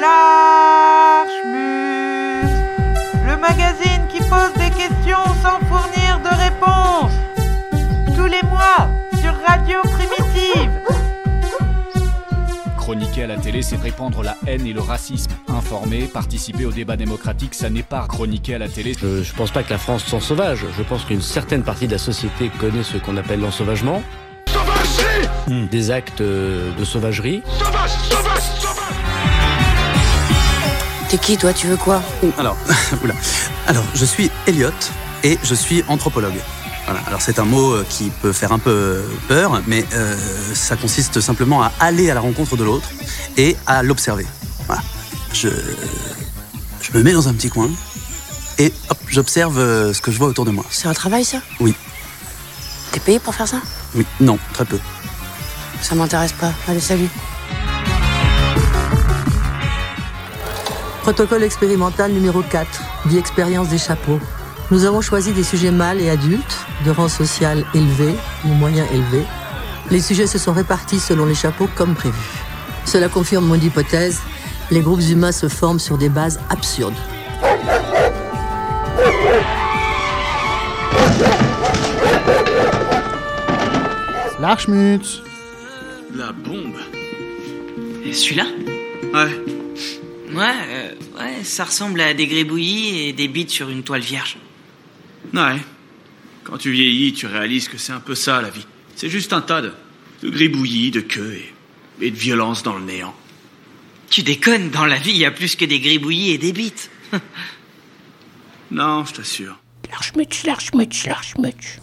L'archmut, le magazine qui pose des questions sans fournir de réponses. Tous les mois sur Radio Primitive. Chroniquer à la télé, c'est répandre la haine et le racisme. Informer, participer au débat démocratique, ça n'est pas chroniquer à la télé. Je, je pense pas que la France soit sauvage. Je pense qu'une certaine partie de la société connaît ce qu'on appelle l'ensauvagement. Des actes euh, de sauvagerie. T'es qui toi Tu veux quoi Alors, oula. Alors, je suis Elliot et je suis anthropologue. Voilà. Alors c'est un mot euh, qui peut faire un peu peur, mais euh, ça consiste simplement à aller à la rencontre de l'autre et à l'observer. Voilà. Je, je me mets dans un petit coin et hop, j'observe euh, ce que je vois autour de moi. C'est un travail ça Oui, T'es payé pour faire ça oui, non, très peu. Ça m'intéresse pas. Allez, salut. Protocole expérimental numéro 4, vie expérience des chapeaux. Nous avons choisi des sujets mâles et adultes, de rang social élevé ou moyen élevé. Les sujets se sont répartis selon les chapeaux comme prévu. Cela confirme mon hypothèse, les groupes humains se forment sur des bases absurdes. L'archmut La bombe Et celui-là? Ouais. Ouais, euh, ouais, ça ressemble à des gribouillis et des bites sur une toile vierge. Ouais. Quand tu vieillis, tu réalises que c'est un peu ça, la vie. C'est juste un tas de, de gribouillis, de queues et, et de violence dans le néant. Tu déconnes, dans la vie, il y a plus que des gribouillis et des bites. Non, je t'assure. L'archmut, l'archmut, l'archmut.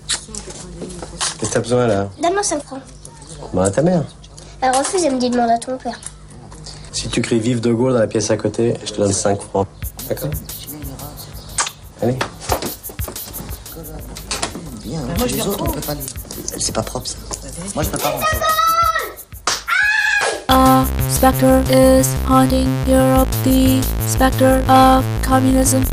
Qu'est-ce que t'as besoin là? Donne-moi 5 francs. Demande à ta mère. Elle refuse, elle me dit demande à ton père. Si tu cries vive de Gaulle dans la pièce à côté, je te donne 5 francs. D'accord Allez. Moi, je les autres, on peut pas C'est pas propre, ça. Moi, je peux pas rentrer. A specter is haunting Europe, the specter of communism.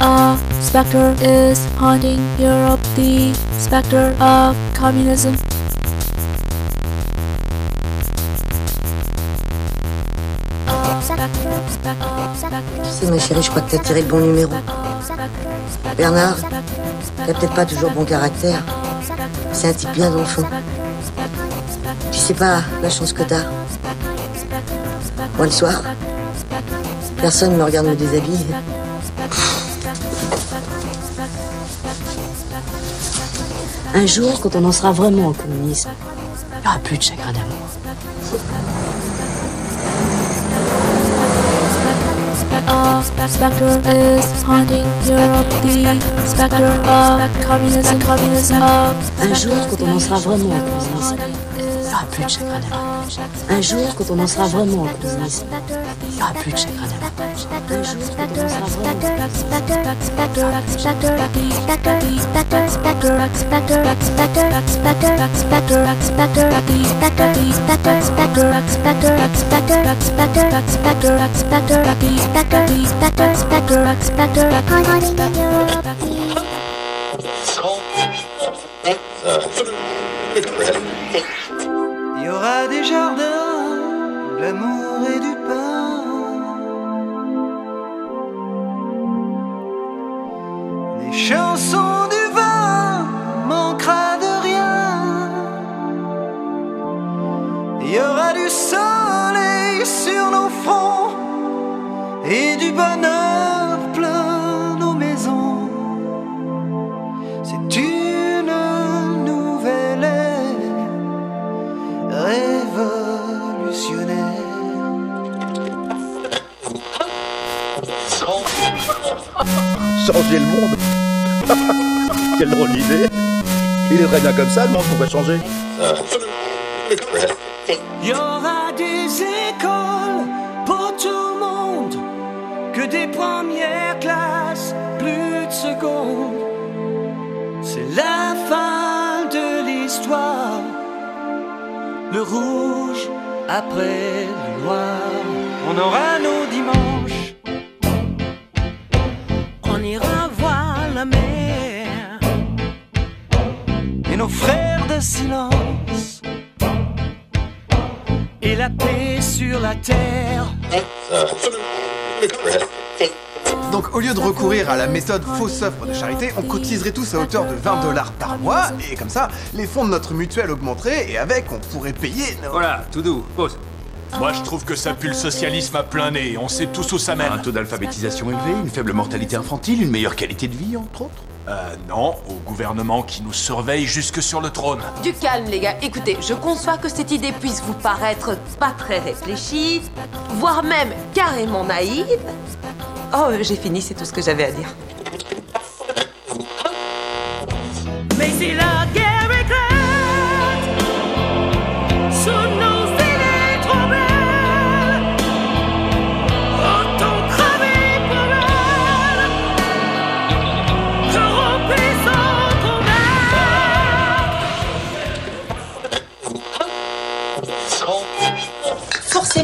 A specter is haunting Europe, the specter of communism. Chérie, je crois que t'as tiré le bon numéro. Bernard, t'as peut-être pas toujours bon caractère. C'est un type bien fond. Tu sais pas la chance que t'as. Moi, le soir, personne me regarde me déshabiller. Un jour, quand on en sera vraiment au communisme, il n'y aura plus de chagrin d'amour. Specter is haunting Europe, the specter of communism, communism of Un jour, quand on en sera vraiment au communisme, il n'y aura plus de chagrin d'amour. Un jour, quand on en sera vraiment au communisme, il n'y aura plus de chagrin Il y aura des jardins, l'amour et du Changer le monde Quelle drôle d'idée Il est très bien comme ça, le monde, pourquoi changer Il y aura des écoles pour tout le monde, que des premières classes, plus de secondes. C'est la fin de l'histoire. Le rouge après le noir. On aura nos On ira voir la mer. Et nos frères de silence et la paix sur la terre. Donc au lieu de recourir à la méthode fausse offre de charité, on cotiserait tous à hauteur de 20 dollars par mois, et comme ça, les fonds de notre mutuelle augmenteraient, et avec, on pourrait payer nos... Voilà, tout doux, pause. Moi, je trouve que ça pue le socialisme à plein nez. On sait tous où ça mène. Un taux d'alphabétisation élevé, une faible mortalité infantile, une meilleure qualité de vie, entre autres Euh, non, au gouvernement qui nous surveille jusque sur le trône. Du calme, les gars. Écoutez, je conçois que cette idée puisse vous paraître pas très réfléchie, voire même carrément naïve. Oh, j'ai fini, c'est tout ce que j'avais à dire. Mais si la guerre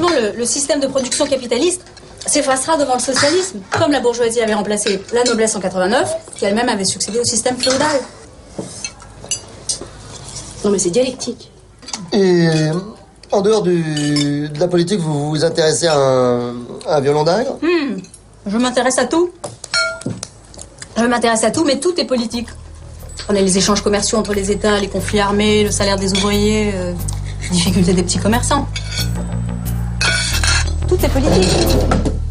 Forcément, le, le système de production capitaliste s'effacera devant le socialisme, comme la bourgeoisie avait remplacé la noblesse en 89, qui elle-même avait succédé au système féodal. Non mais c'est dialectique. Et euh, en dehors du- de la politique, vous vous intéressez à un, à un violon d'Ingres? Hmm, je m'intéresse à tout. Je m'intéresse à tout, mais tout est politique. On a les échanges commerciaux entre les États, les conflits armés, le salaire des ouvriers, euh, les difficultés des petits commerçants. Tout est politique.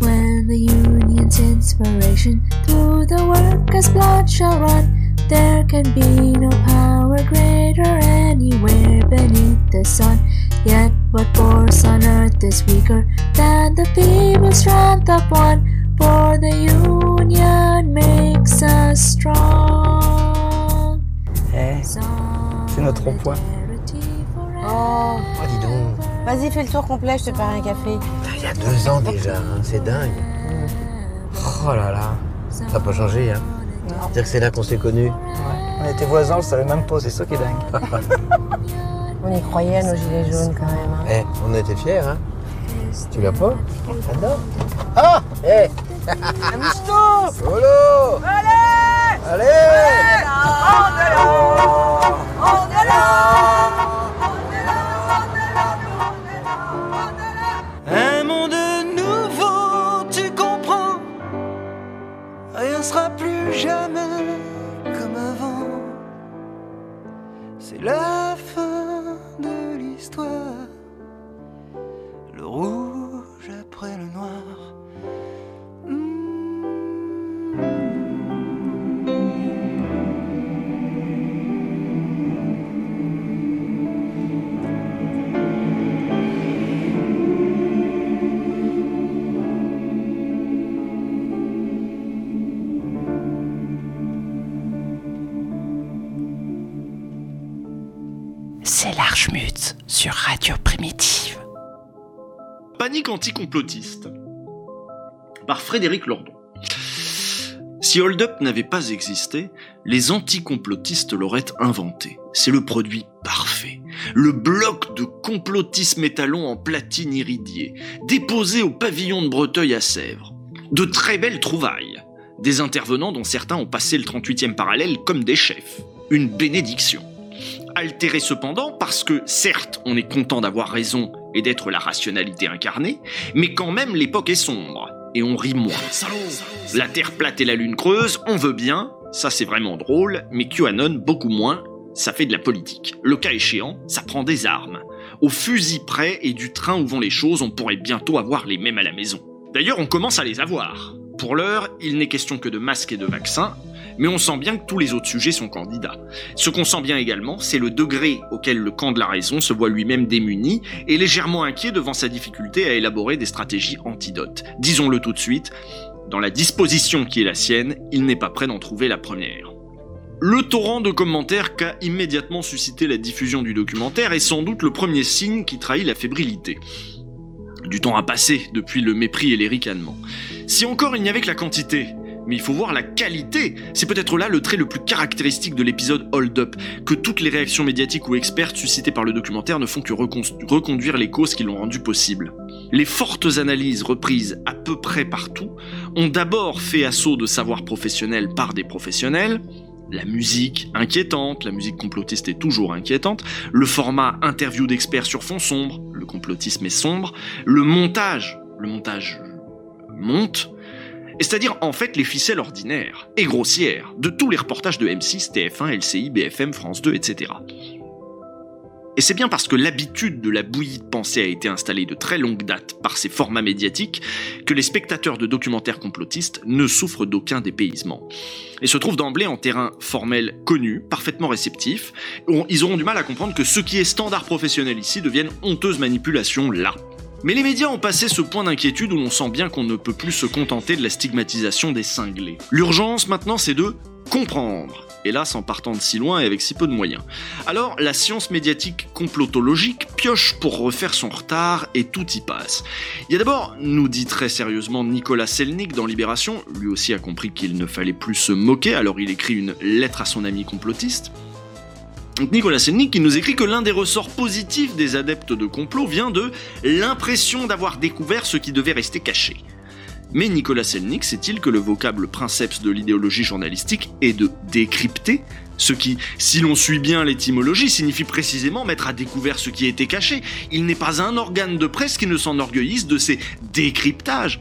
When the union's inspiration through the workers' blood shall run, there can be no power greater anywhere beneath the sun. Yet what force on earth is weaker than the feeble strength of one? For the union makes us strong. Eh, c'est notre rond-point. Oh, Oh, dis donc. vas-y, fais le tour complet, je te parie un café. Il y a deux ans déjà, hein, c'est dingue. Oh là là, ça n'a pas changé, hein. C'est-à-dire que c'est là qu'on s'est connus. On était voisins, on le savait même pas, c'est ça qui est dingue. On y croyait à nos gilets jaunes quand même. hein. Eh, on était fiers, hein. Tu l'as pas? J'adore. Ah Eh Amuse-toi Solo Allez Allez On est là On est là anticomplotiste par Frédéric Lordon. Si Hold Up n'avait pas existé, les anticomplotistes l'auraient inventé. C'est le produit parfait. Le bloc de complotisme étalon en platine iridiée, déposé au pavillon de Breteuil à Sèvres. De très belles trouvailles. Des intervenants dont certains ont passé le 38e parallèle comme des chefs. Une bénédiction. Altéré cependant parce que, certes, on est content d'avoir raison et d'être la rationalité incarnée, mais quand même l'époque est sombre, et on rit moins. La Terre plate et la Lune creuse, on veut bien, ça c'est vraiment drôle, mais QAnon beaucoup moins, ça fait de la politique. Le cas échéant, ça prend des armes. Au fusil près et du train où vont les choses, on pourrait bientôt avoir les mêmes à la maison. D'ailleurs, on commence à les avoir. Pour l'heure, il n'est question que de masques et de vaccins, mais on sent bien que tous les autres sujets sont candidats. Ce qu'on sent bien également, c'est le degré auquel le camp de la raison se voit lui-même démuni et légèrement inquiet devant sa difficulté à élaborer des stratégies antidotes. Disons-le tout de suite, dans la disposition qui est la sienne, il n'est pas prêt d'en trouver la première. Le torrent de commentaires qu'a immédiatement suscité la diffusion du documentaire est sans doute le premier signe qui trahit la fébrilité. Du temps a passé depuis le mépris et les ricanements. Si encore il n'y avait que la quantité, mais il faut voir la qualité. C'est peut-être là le trait le plus caractéristique de l'épisode Hold Up, que toutes les réactions médiatiques ou expertes suscitées par le documentaire ne font que recon- reconduire les causes qui l'ont rendu possible. Les fortes analyses reprises à peu près partout ont d'abord fait assaut de savoir professionnel par des professionnels, la musique inquiétante, la musique complotiste est toujours inquiétante, le format interview d'experts sur fond sombre, le complotisme est sombre, le montage, le montage monte, c'est-à-dire en fait les ficelles ordinaires et grossières de tous les reportages de M6, TF1, LCI, BFM, France 2, etc. Et c'est bien parce que l'habitude de la bouillie de pensée a été installée de très longue date par ces formats médiatiques que les spectateurs de documentaires complotistes ne souffrent d'aucun dépaysement. Et se trouvent d'emblée en terrain formel connu, parfaitement réceptif. Ils auront du mal à comprendre que ce qui est standard professionnel ici devienne honteuse manipulation là. Mais les médias ont passé ce point d'inquiétude où l'on sent bien qu'on ne peut plus se contenter de la stigmatisation des cinglés. L'urgence maintenant c'est de comprendre hélas en partant de si loin et avec si peu de moyens. Alors, la science médiatique complotologique pioche pour refaire son retard et tout y passe. Il y a d'abord, nous dit très sérieusement Nicolas Selnik dans Libération, lui aussi a compris qu'il ne fallait plus se moquer, alors il écrit une lettre à son ami complotiste. Nicolas Selnik qui nous écrit que l'un des ressorts positifs des adeptes de complot vient de l'impression d'avoir découvert ce qui devait rester caché. Mais Nicolas Selnik sait-il que le vocable princeps de l'idéologie journalistique est de décrypter ce qui, si l'on suit bien l'étymologie, signifie précisément mettre à découvert ce qui était caché. Il n'est pas un organe de presse qui ne s'enorgueillisse de ses décryptages.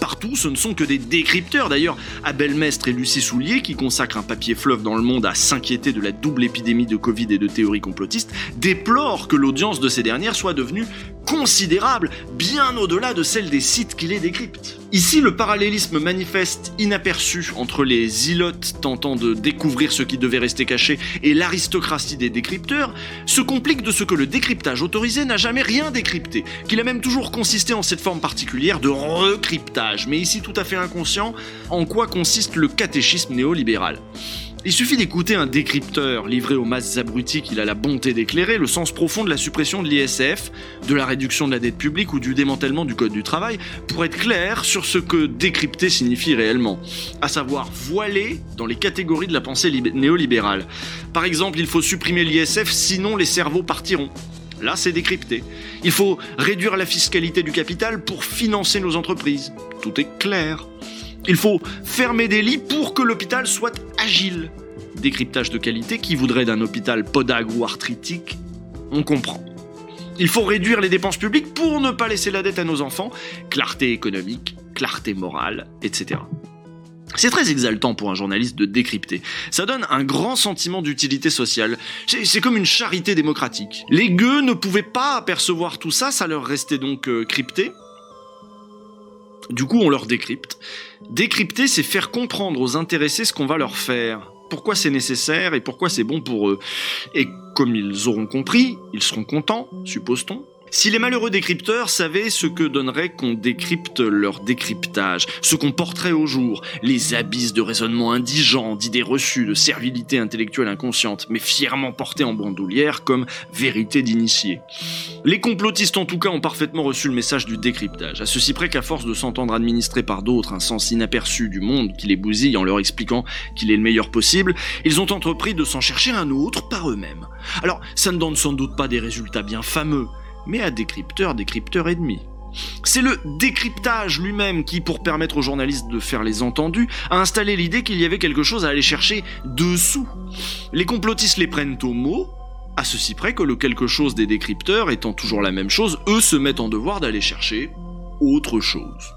Partout, ce ne sont que des décrypteurs. D'ailleurs, Abel Mestre et Lucie Soulier, qui consacrent un papier fleuve dans le monde à s'inquiéter de la double épidémie de Covid et de théories complotistes, déplorent que l'audience de ces dernières soit devenue considérable, bien au-delà de celle des sites qui les décryptent. Ici, le parallélisme manifeste inaperçu entre les ilotes tentant de découvrir ce qui devait rester caché et l'aristocratie des décrypteurs se complique de ce que le décryptage autorisé n'a jamais rien décrypté, qu'il a même toujours consisté en cette forme particulière de recryptage, mais ici tout à fait inconscient en quoi consiste le catéchisme néolibéral? Il suffit d'écouter un décrypteur livré aux masses abruties qu'il a la bonté d'éclairer le sens profond de la suppression de l'ISF, de la réduction de la dette publique ou du démantèlement du Code du travail pour être clair sur ce que décrypter signifie réellement, à savoir voiler dans les catégories de la pensée néolibérale. Par exemple, il faut supprimer l'ISF sinon les cerveaux partiront. Là, c'est décrypté. Il faut réduire la fiscalité du capital pour financer nos entreprises. Tout est clair. Il faut fermer des lits pour que l'hôpital soit agile. Décryptage de qualité qui voudrait d'un hôpital podagre ou arthritique, on comprend. Il faut réduire les dépenses publiques pour ne pas laisser la dette à nos enfants, clarté économique, clarté morale, etc. C'est très exaltant pour un journaliste de décrypter. Ça donne un grand sentiment d'utilité sociale. C'est comme une charité démocratique. Les gueux ne pouvaient pas apercevoir tout ça, ça leur restait donc euh, crypté. Du coup, on leur décrypte. Décrypter, c'est faire comprendre aux intéressés ce qu'on va leur faire, pourquoi c'est nécessaire et pourquoi c'est bon pour eux. Et comme ils auront compris, ils seront contents, suppose-t-on. Si les malheureux décrypteurs savaient ce que donnerait qu'on décrypte leur décryptage, ce qu'on porterait au jour, les abysses de raisonnement indigents, d'idées reçues, de servilité intellectuelle inconsciente, mais fièrement portées en bandoulière comme vérité d'initié. Les complotistes en tout cas ont parfaitement reçu le message du décryptage, à ceci près qu'à force de s'entendre administrer par d'autres un sens inaperçu du monde qui les bousille en leur expliquant qu'il est le meilleur possible, ils ont entrepris de s'en chercher un autre par eux-mêmes. Alors, ça ne donne sans doute pas des résultats bien fameux, mais à décrypteur, décrypteur ennemi. C'est le décryptage lui-même qui, pour permettre aux journalistes de faire les entendus, a installé l'idée qu'il y avait quelque chose à aller chercher dessous. Les complotistes les prennent au mot, à ceci près que le quelque chose des décrypteurs étant toujours la même chose, eux se mettent en devoir d'aller chercher autre chose.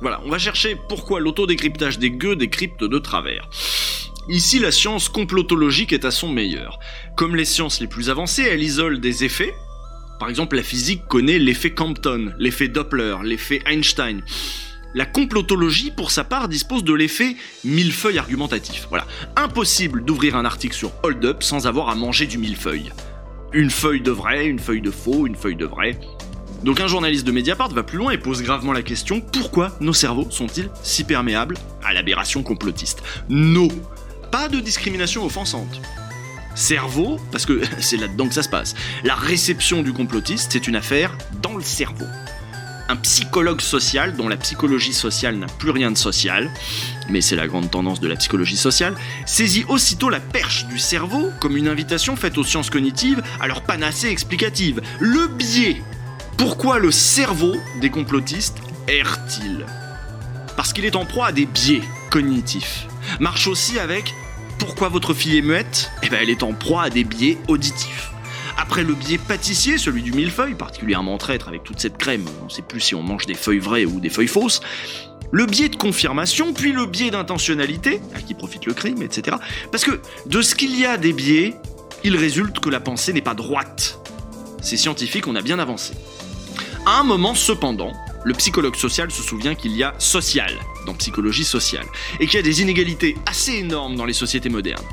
Voilà, on va chercher pourquoi l'autodécryptage des gueux décrypte de travers. Ici, la science complotologique est à son meilleur. Comme les sciences les plus avancées, elle isole des effets, par exemple, la physique connaît l'effet Compton, l'effet Doppler, l'effet Einstein. La complotologie, pour sa part, dispose de l'effet millefeuille argumentatif. Voilà. Impossible d'ouvrir un article sur Hold Up sans avoir à manger du millefeuille. Une feuille de vrai, une feuille de faux, une feuille de vrai. Donc un journaliste de Mediapart va plus loin et pose gravement la question pourquoi nos cerveaux sont-ils si perméables à l'aberration complotiste? No Pas de discrimination offensante cerveau, parce que c'est là-dedans que ça se passe. La réception du complotiste, c'est une affaire dans le cerveau. Un psychologue social, dont la psychologie sociale n'a plus rien de social, mais c'est la grande tendance de la psychologie sociale, saisit aussitôt la perche du cerveau comme une invitation faite aux sciences cognitives à leur panacée explicative. Le biais. Pourquoi le cerveau des complotistes erre-t-il? Parce qu'il est en proie à des biais cognitifs. Marche aussi avec Pourquoi votre fille est muette? Eh ben, elle est en proie à des biais auditifs. Après le biais pâtissier, celui du millefeuille, particulièrement traître avec toute cette crème, on ne sait plus si on mange des feuilles vraies ou des feuilles fausses, le biais de confirmation, puis le biais d'intentionnalité, à qui profite le crime, etc. Parce que de ce qu'il y a des biais, il résulte que la pensée n'est pas droite. C'est scientifique, on a bien avancé. À un moment, cependant, le psychologue social se souvient qu'il y a social dans psychologie sociale, et qu'il y a des inégalités assez énormes dans les sociétés modernes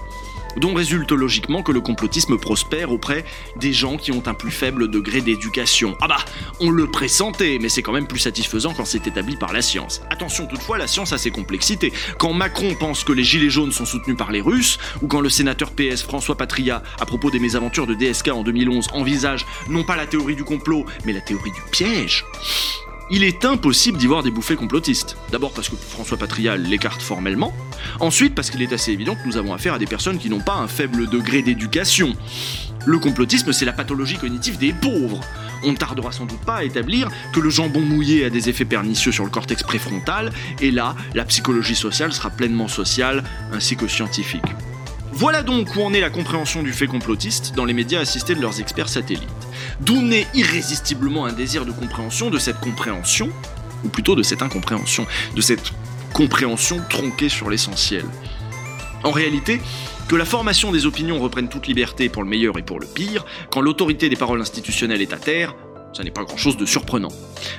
dont résulte logiquement que le complotisme prospère auprès des gens qui ont un plus faible degré d'éducation. Ah bah, on le pressentait, mais c'est quand même plus satisfaisant quand c'est établi par la science. Attention toutefois, la science a ses complexités. Quand Macron pense que les gilets jaunes sont soutenus par les Russes, ou quand le sénateur PS François Patria, à propos des mésaventures de DSK en 2011, envisage non pas la théorie du complot, mais la théorie du piège, il est impossible d'y voir des bouffées complotistes. D'abord parce que François Patria l'écarte formellement, ensuite parce qu'il est assez évident que nous avons affaire à des personnes qui n'ont pas un faible degré d'éducation. Le complotisme, c'est la pathologie cognitive des pauvres. On ne tardera sans doute pas à établir que le jambon mouillé a des effets pernicieux sur le cortex préfrontal, et là, la psychologie sociale sera pleinement sociale ainsi que scientifique. Voilà donc où en est la compréhension du fait complotiste dans les médias assistés de leurs experts satellites. D'où naît irrésistiblement un désir de compréhension de cette compréhension, ou plutôt de cette incompréhension, de cette compréhension tronquée sur l'essentiel. En réalité, que la formation des opinions reprenne toute liberté pour le meilleur et pour le pire, quand l'autorité des paroles institutionnelles est à terre, ça n'est pas grand-chose de surprenant.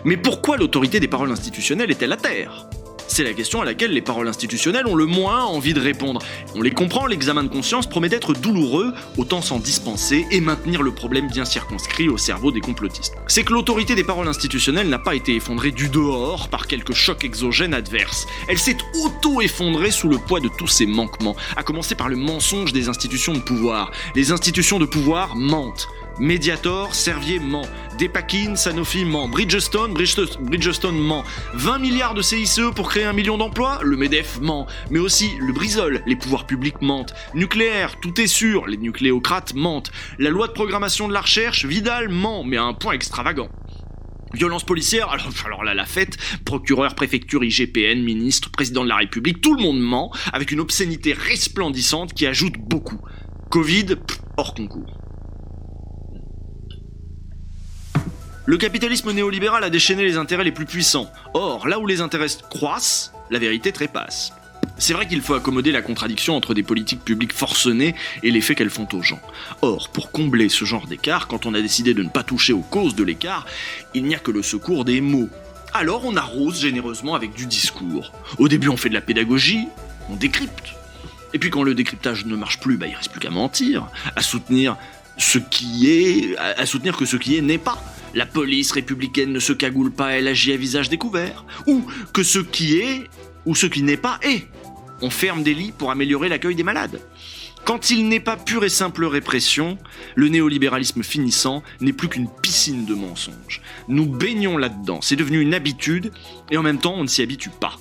Mais pourquoi l'autorité des paroles institutionnelles est-elle à terre? C'est la question à laquelle les paroles institutionnelles ont le moins envie de répondre. On les comprend, l'examen de conscience promet d'être douloureux, autant s'en dispenser et maintenir le problème bien circonscrit au cerveau des complotistes. C'est que l'autorité des paroles institutionnelles n'a pas été effondrée du dehors par quelque choc exogène adverse. Elle s'est auto-effondrée sous le poids de tous ses manquements, à commencer par le mensonge des institutions de pouvoir. Les institutions de pouvoir mentent. Mediator, Servier ment. Depakine, Sanofi ment. Bridgestone, Bridgestone ment. 20 milliards de CICE pour créer un million d'emplois Le MEDEF ment. Mais aussi le Brisol, les pouvoirs publics mentent. Nucléaire, tout est sûr, les nucléocrates mentent. La loi de programmation de la recherche, Vidal ment, mais à un point extravagant. Violence policière, alors, alors là la fête, procureur, préfecture, IGPN, ministre, président de la République, tout le monde ment, avec une obscénité resplendissante qui ajoute beaucoup. Covid, hors concours. Le capitalisme néolibéral a déchaîné les intérêts les plus puissants. Or, là où les intérêts croissent, la vérité trépasse. C'est vrai qu'il faut accommoder la contradiction entre des politiques publiques forcenées et l'effet qu'elles font aux gens. Or, pour combler ce genre d'écart, quand on a décidé de ne pas toucher aux causes de l'écart, il n'y a que le secours des mots. Alors on arrose généreusement avec du discours. Au début on fait de la pédagogie, on décrypte. Et puis quand le décryptage ne marche plus, bah, il reste plus qu'à mentir, à soutenir ce qui est, à soutenir que ce qui est n'est pas. La police républicaine ne se cagoule pas, elle agit à visage découvert. Ou que ce qui est, ou ce qui n'est pas, est. On ferme des lits pour améliorer l'accueil des malades. Quand il n'est pas pure et simple répression, le néolibéralisme finissant n'est plus qu'une piscine de mensonges. Nous baignons là-dedans, c'est devenu une habitude, et en même temps on ne s'y habitue pas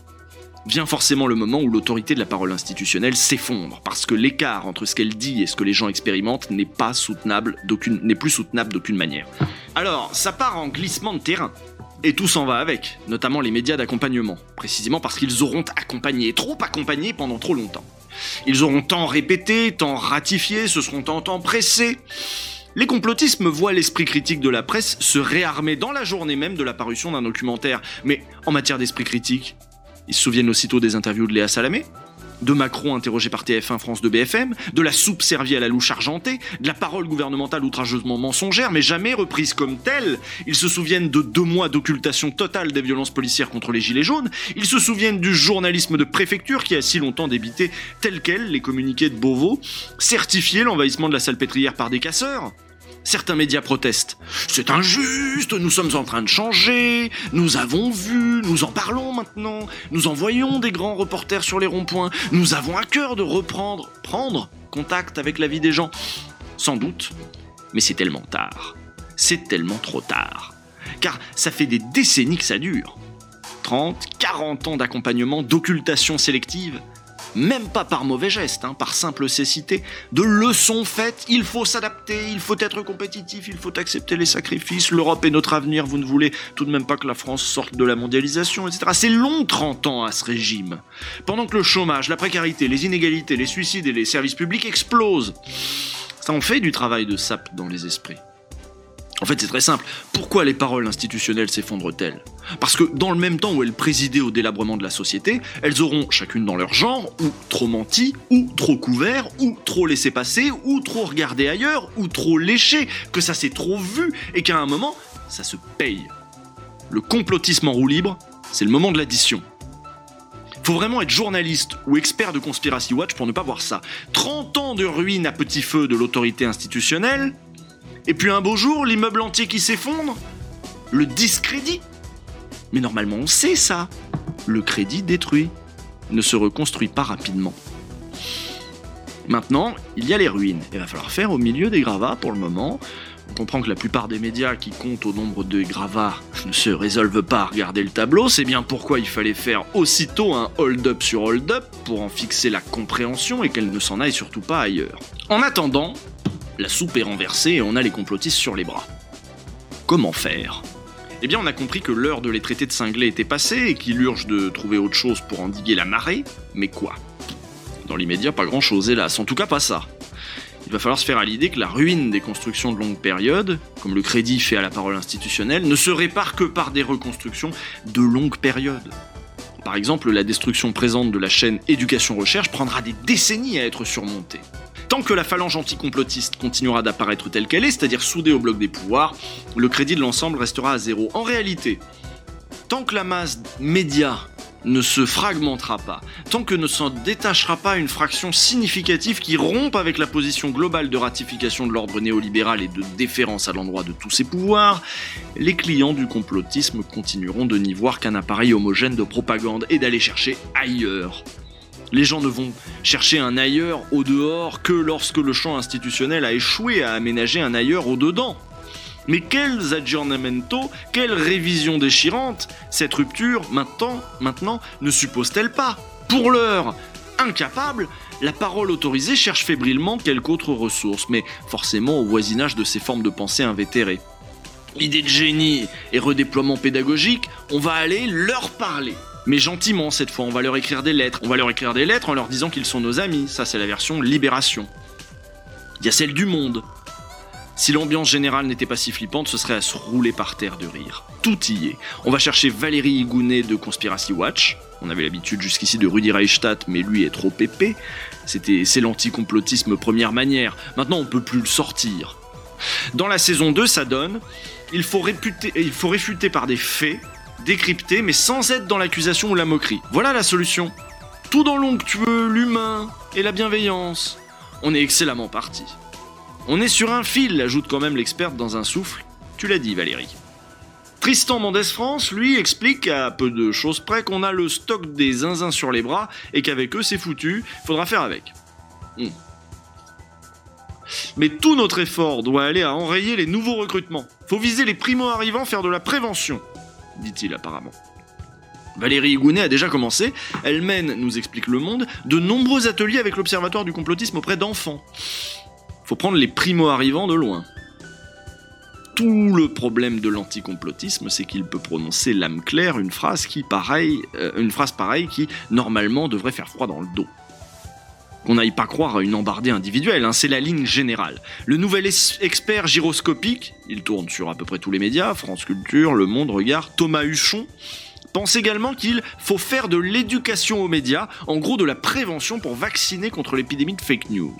vient forcément le moment où l'autorité de la parole institutionnelle s'effondre, parce que l'écart entre ce qu'elle dit et ce que les gens expérimentent n'est pas soutenable d'aucune, plus soutenable d'aucune manière. Alors, ça part en glissement de terrain. Et tout s'en va avec, notamment les médias d'accompagnement, précisément parce qu'ils auront accompagné, trop accompagné pendant trop longtemps. Ils auront tant répété, tant ratifié, se seront tant, pressés. Les complotismes voient l'esprit critique de la presse se réarmer dans la journée même de la parution d'un documentaire. Mais en matière d'esprit critique, ils se souviennent aussitôt des interviews de Léa Salamé, de Macron interrogé par TF1 France de BFM, de la soupe servie à la louche argentée, de la parole gouvernementale outrageusement mensongère, mais jamais reprise comme telle. Ils se souviennent de deux mois d'occultation totale des violences policières contre les Gilets jaunes. Ils se souviennent du journalisme de préfecture qui a si longtemps débité tel quel les communiqués de Beauvau, certifié l'envahissement de la salpêtrière par des casseurs. Certains médias protestent. C'est injuste, nous sommes en train de changer, nous avons vu, nous en parlons maintenant, nous envoyons des grands reporters sur les ronds-points, nous avons à cœur de reprendre, prendre contact avec la vie des gens. Sans doute, mais c'est tellement tard. C'est tellement trop tard. Car ça fait des décennies que ça dure. 30, 40 ans d'accompagnement, d'occultation sélective. Même pas par mauvais geste, hein, par simple cécité, de leçons faites, il faut s'adapter, il faut être compétitif, il faut accepter les sacrifices, l'Europe est notre avenir, vous ne voulez tout de même pas que la France sorte de la mondialisation, etc. C'est long 30 ans à ce régime. Pendant que le chômage, la précarité, les inégalités, les suicides et les services publics explosent. Ça en fait du travail de sape dans les esprits. En fait, c'est très simple. Pourquoi les paroles institutionnelles s'effondrent-elles? Parce que dans le même temps où elles présidaient au délabrement de la société, elles auront, chacune dans leur genre, ou trop menti, ou trop couvert, ou trop laissé passer, ou trop regardé ailleurs, ou trop léché, que ça s'est trop vu, et qu'à un moment, ça se paye. Le complotisme en roue libre, c'est le moment de l'addition. Faut vraiment être journaliste ou expert de Conspiracy Watch pour ne pas voir ça. 30 ans de ruine à petit feu de l'autorité institutionnelle, et puis un beau jour, l'immeuble entier qui s'effondre Le discrédit Mais normalement on sait ça. Le crédit détruit ne se reconstruit pas rapidement. Maintenant, il y a les ruines. Il va falloir faire au milieu des gravats pour le moment. On comprend que la plupart des médias qui comptent au nombre de gravats ne se résolvent pas à regarder le tableau, c'est bien pourquoi il fallait faire aussitôt un hold-up sur hold-up pour en fixer la compréhension et qu'elle ne s'en aille surtout pas ailleurs. En attendant, la soupe est renversée et on a les complotistes sur les bras. Comment faire? Eh bien, on a compris que l'heure de les traiter de cinglés était passée et qu'il urge de trouver autre chose pour endiguer la marée, mais quoi? Dans l'immédiat, pas grand chose, hélas, en tout cas pas ça. Il va falloir se faire à l'idée que la ruine des constructions de longue période, comme le crédit fait à la parole institutionnelle, ne se répare que par des reconstructions de longue période. Par exemple, la destruction présente de la chaîne éducation-recherche prendra des décennies à être surmontée. Tant que la phalange anticomplotiste continuera d'apparaître telle qu'elle est, c'est-à-dire soudée au bloc des pouvoirs, le crédit de l'ensemble restera à zéro. En réalité, tant que la masse média ne se fragmentera pas, tant que ne s'en détachera pas une fraction significative qui rompe avec la position globale de ratification de l'ordre néolibéral et de déférence à l'endroit de tous ses pouvoirs, les clients du complotisme continueront de n'y voir qu'un appareil homogène de propagande et d'aller chercher ailleurs. Les gens ne vont chercher un ailleurs au dehors que lorsque le champ institutionnel a échoué à aménager un ailleurs au dedans. Mais quels aggiornamento, quelle révision déchirante cette rupture, maintenant, maintenant, ne suppose-t-elle pas Pour l'heure, incapable, la parole autorisée cherche fébrilement quelque autre ressource, mais forcément au voisinage de ces formes de pensée invétérées. Idée de génie et redéploiement pédagogique, on va aller leur parler. Mais gentiment cette fois, on va leur écrire des lettres. On va leur écrire des lettres en leur disant qu'ils sont nos amis. Ça, c'est la version libération. Il y a celle du monde. Si l'ambiance générale n'était pas si flippante, ce serait à se rouler par terre de rire. Tout y est. On va chercher Valérie Higounet de Conspiracy Watch. On avait l'habitude jusqu'ici de Rudy Reichstadt, mais lui est trop épais. C'était, c'est l'anticomplotisme première manière. Maintenant, on peut plus le sortir. Dans la saison 2, ça donne. Il faut, il faut réfuter par des faits, décrypter, mais sans être dans l'accusation ou la moquerie. Voilà la solution. Tout dans l'onctueux, l'humain et la bienveillance. On est excellemment parti. On est sur un fil, ajoute quand même l'experte dans un souffle. Tu l'as dit, Valérie. Tristan Mendès France, lui, explique à peu de choses près qu'on a le stock des zinzins sur les bras et qu'avec eux c'est foutu, faudra faire avec. Hmm. Mais tout notre effort doit aller à enrayer les nouveaux recrutements. Faut viser les primo-arrivants, faire de la prévention, dit-il apparemment. Valérie Higounet a déjà commencé. Elle mène, nous explique Le Monde, de nombreux ateliers avec l'Observatoire du complotisme auprès d'enfants. Faut prendre les primo-arrivants de loin. Tout le problème de l'anticomplotisme, c'est qu'il peut prononcer l'âme claire une phrase qui, pareil, euh, une phrase pareille qui, normalement, devrait faire froid dans le dos. Qu'on n'aille pas croire à une embardée individuelle, hein, c'est la ligne générale. Le nouvel expert gyroscopique, il tourne sur à peu près tous les médias, France Culture, Le Monde, Regard, Thomas Huchon, pense également qu'il faut faire de l'éducation aux médias, en gros de la prévention pour vacciner contre l'épidémie de fake news.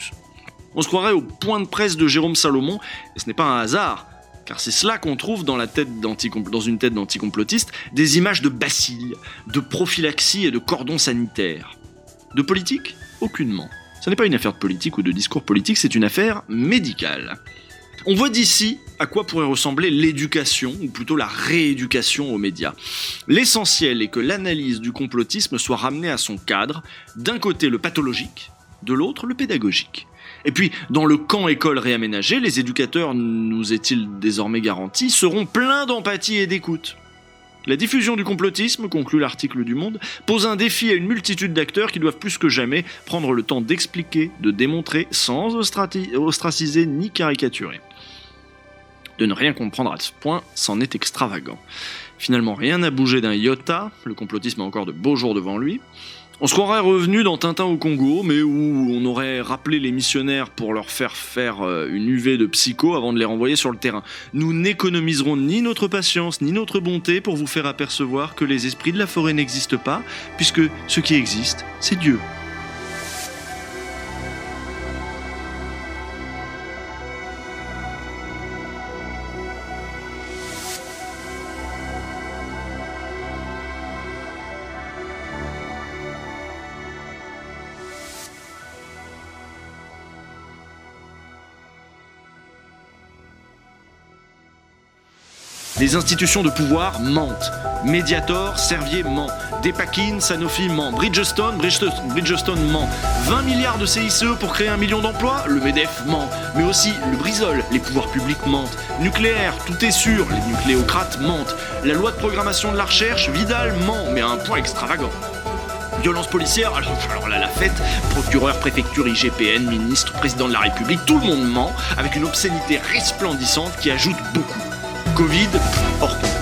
On se croirait au point de presse de Jérôme Salomon, et ce n'est pas un hasard, car c'est cela qu'on trouve dans, une tête d'anticomplotiste, des images de bacilles, de prophylaxie et de cordons sanitaires. De politique? Aucunement. Ce n'est pas une affaire de politique ou de discours politique, c'est une affaire médicale. On voit d'ici à quoi pourrait ressembler l'éducation, ou plutôt la rééducation aux médias. L'essentiel est que l'analyse du complotisme soit ramenée à son cadre, d'un côté le pathologique, de l'autre le pédagogique. Et puis, dans le camp école réaménagé, les éducateurs, nous est-il désormais garanti, seront pleins d'empathie et d'écoute. La diffusion du complotisme, conclut l'article du Monde, pose un défi à une multitude d'acteurs qui doivent plus que jamais prendre le temps d'expliquer, de démontrer, sans ostraciser ni caricaturer. De ne rien comprendre à ce point, c'en est extravagant. Finalement, rien n'a bougé d'un iota, le complotisme a encore de beaux jours devant lui. On se croirait revenu dans Tintin au Congo, mais où on aurait rappelé les missionnaires pour leur faire faire euh, une UV de psycho avant de les renvoyer sur le terrain. Nous n'économiserons ni notre patience ni notre bonté pour vous faire apercevoir que les esprits de la forêt n'existent pas, puisque ce qui existe, c'est Dieu. Les institutions de pouvoir mentent. Mediator, Servier ment. Depakine, Sanofi ment. Bridgestone, Bridgestone, ment. 20 milliards de CICE pour créer un million d'emplois Le MEDEF ment. Mais aussi le Brisol, les pouvoirs publics mentent. Nucléaire, tout est sûr, les nucléocrates mentent. La loi de programmation de la recherche, Vidal ment, mais à un point extravagant. Violence policière, alors, alors là la fête, procureur, préfecture, IGPN, ministre, président de la République, tout le monde ment, avec une obscénité resplendissante qui ajoute beaucoup. Covid, hors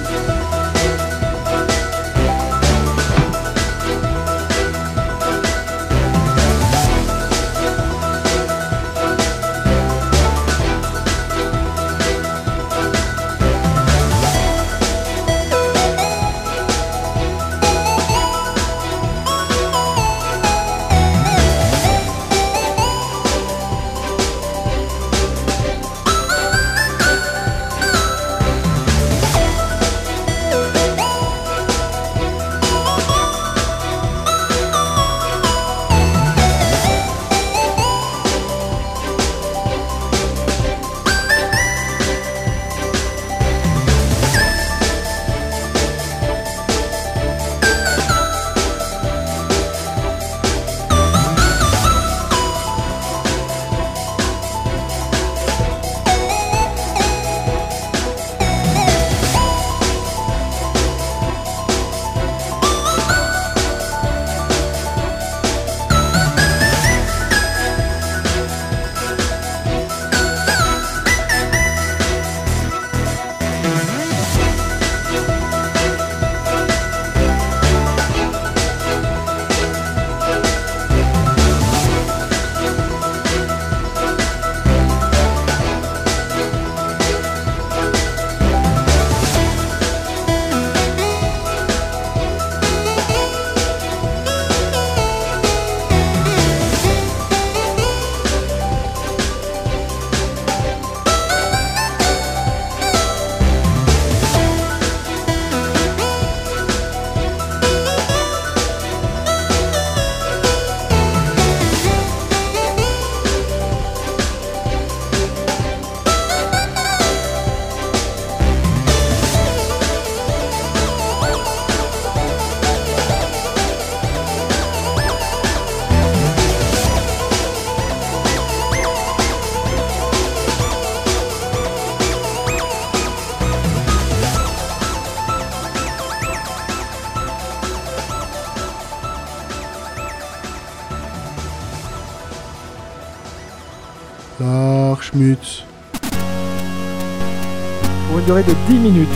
durée de 10 minutes.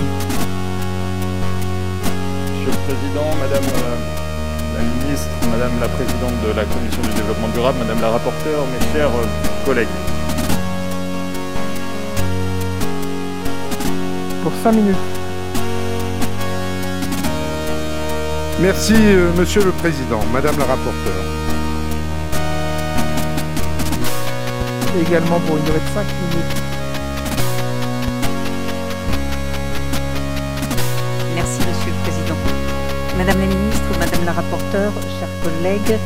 Monsieur le Président, Madame euh, la Ministre, Madame la Présidente de la Commission du Développement Durable, Madame la Rapporteure, mes chers euh, collègues. Pour 5 minutes. Merci, euh, Monsieur le Président, Madame la rapporteure. également pour une durée de 5 minutes. Rapporteure, chers collègues,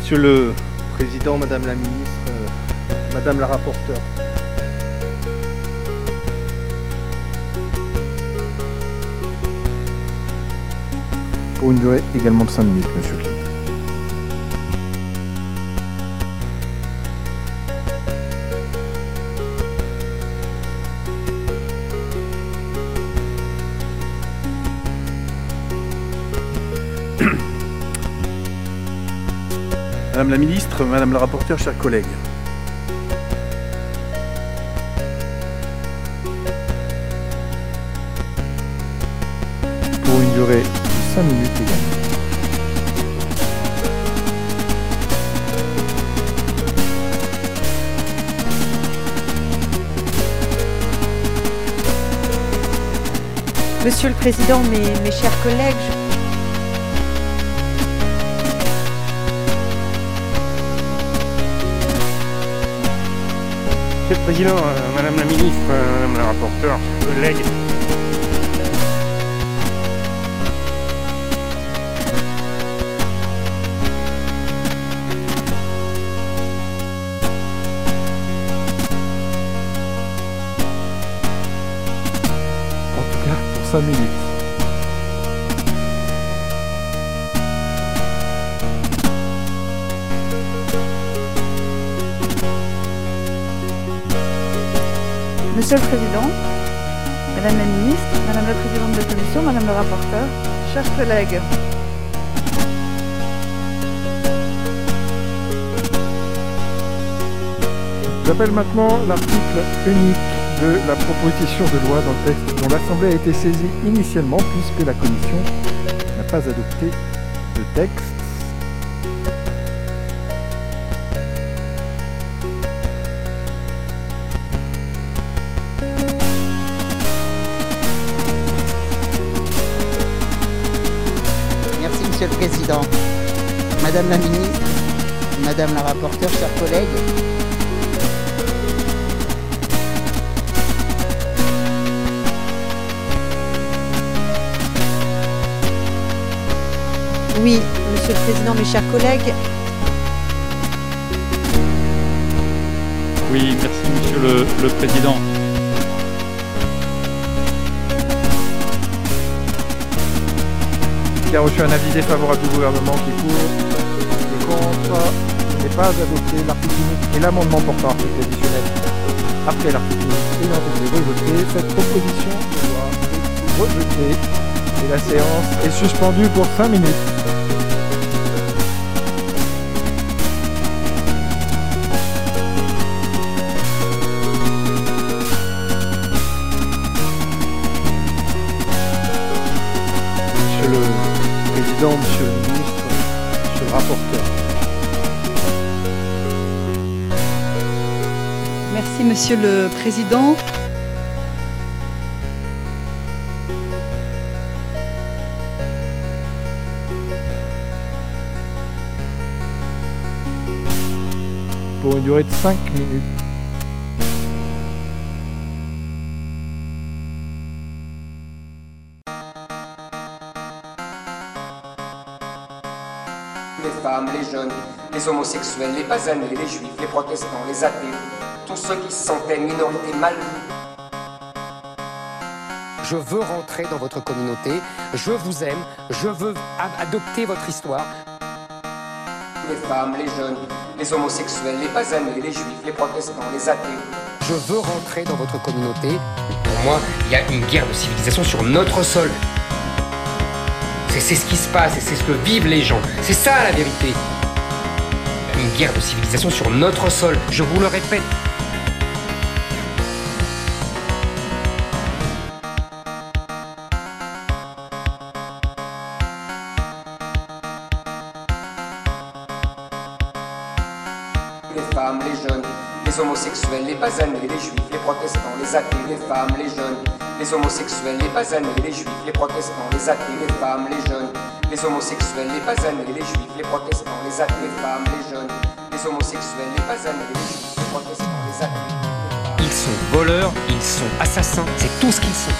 Monsieur le Président, Madame la Ministre, euh, Madame la Rapporteure. Pour une durée également de 5 minutes, Monsieur le Madame la ministre, Madame la rapporteure, chers collègues. Pour une durée de 5 minutes également. Monsieur le Président, mes, chers collègues, je- Monsieur le Président, euh, Madame la ministre, euh, Madame la rapporteure, collègues. En tout cas, pour 5 minutes. Monsieur le Président, Madame la Ministre, Madame la Présidente de la Commission, Madame le rapporteur, chers collègues. J'appelle maintenant l'article unique de la proposition de loi dans le texte dont l'Assemblée a été saisie initialement puisque la Commission n'a pas adopté de texte. Président. Madame la Ministre, Madame la rapporteure, chers collègues, Oui, Monsieur le Président, mes chers collègues, Oui, merci Monsieur le, le Président. Qui a reçu un avis défavorable du gouvernement qui est pour, qui est contre, n'est pas adopté l'article unique et l'amendement portant article additionnel après l'article unique ayant été rejeté. Cette proposition loi est rejetée et la séance est suspendue pour 5 minutes. Monsieur le Président. Pour une durée de 5 minutes. Les femmes, les jeunes, les homosexuels, les basanés, les juifs, les protestants, les athées, ceux qui se sentaient minorité mal. Je veux rentrer dans votre communauté, je vous aime, je veux adopter votre histoire. Les femmes, les jeunes, les homosexuels, les basanés, les juifs, les protestants, les athées. Je veux rentrer dans votre communauté. Pour moi, il y a une guerre de civilisation sur notre sol. C'est ce qui se passe et c'est ce que vivent les gens. C'est ça la vérité. Une guerre de civilisation sur notre sol, je vous le répète. Les basanés, les juifs, les protestants, les athées, les femmes, les jeunes, les homosexuels, les basanés, les juifs, les protestants, les athées, les femmes, les jeunes, les homosexuels, les basanés, les juifs, les protestants, les athées, les femmes, les jeunes, les homosexuels, les basanés, les juifs, les protestants, les athées. Ils sont voleurs, ils sont assassins, c'est tout ce qu'ils sont.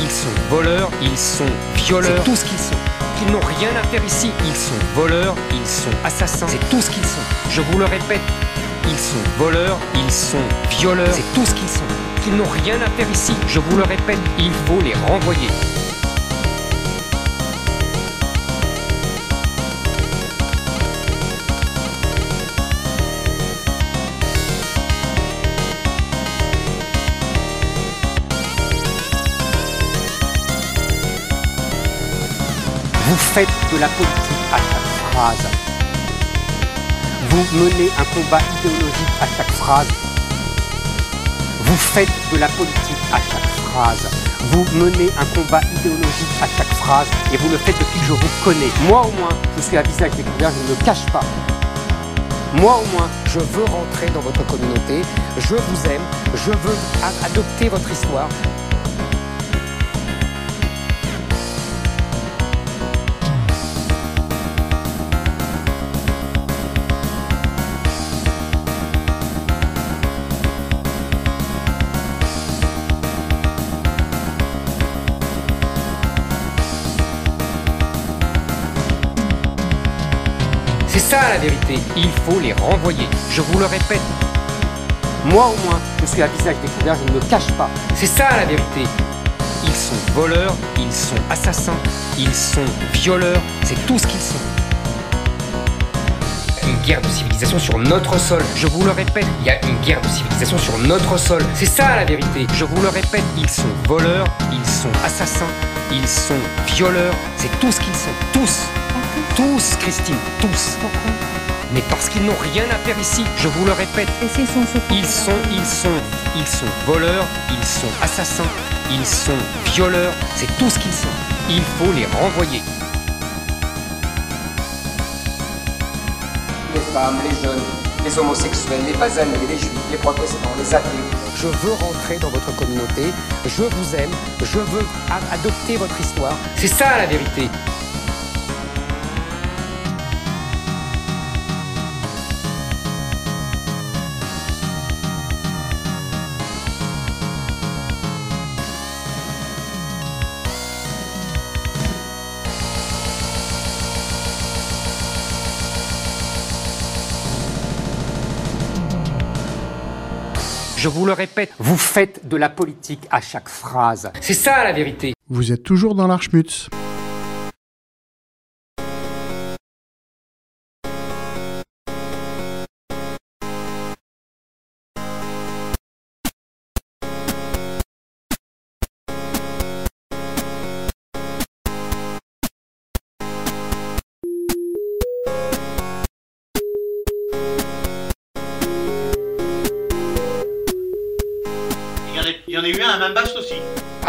Ils sont voleurs, ils sont violeurs, c'est tout ce qu'ils sont. Ils n'ont rien à faire ici. Ils sont voleurs, ils sont assassins, c'est tout ce qu'ils sont. Je vous le répète, ils sont voleurs, ils sont violeurs, c'est tout ce qu'ils sont. Ils n'ont rien à faire ici. Je vous le répète, il faut les renvoyer. Vous faites de la politique à chaque phrase. Vous menez un combat idéologique à chaque phrase. Vous faites de la politique à chaque phrase. Vous menez un combat idéologique à chaque phrase et vous le faites depuis que je vous connais. Moi au moins, je suis à visage découvert, je ne le cache pas. Moi au moins, je veux rentrer dans votre communauté, je vous aime, je veux adopter votre histoire. Vérité, il faut les renvoyer. Je vous le répète. Moi au moins, je suis à visage découvert, je ne me cache pas. C'est ça la vérité. Ils sont voleurs, ils sont assassins, ils sont violeurs, c'est tout ce qu'ils sont. Une guerre de civilisation sur notre sol. Je vous le répète, il y a une guerre de civilisation sur notre sol. C'est ça la vérité. Je vous le répète, ils sont voleurs, ils sont assassins, ils sont violeurs, c'est tout ce qu'ils sont. Tous. Tous, Christine, tous. Mais parce qu'ils n'ont rien à faire ici, je vous le répète. ils sont, ils sont, ils sont, ils sont voleurs, ils sont assassins, ils sont violeurs, c'est tout ce qu'ils sont. Il faut les renvoyer. Les femmes, les jeunes, les homosexuels, les basanés, les juifs, les protestants, les athées. Je veux rentrer dans votre communauté, je vous aime, je veux adopter votre histoire. C'est ça la vérité. Je vous le répète, vous faites de la politique à chaque phrase. C'est ça la vérité. Vous êtes toujours dans l'Archmutz.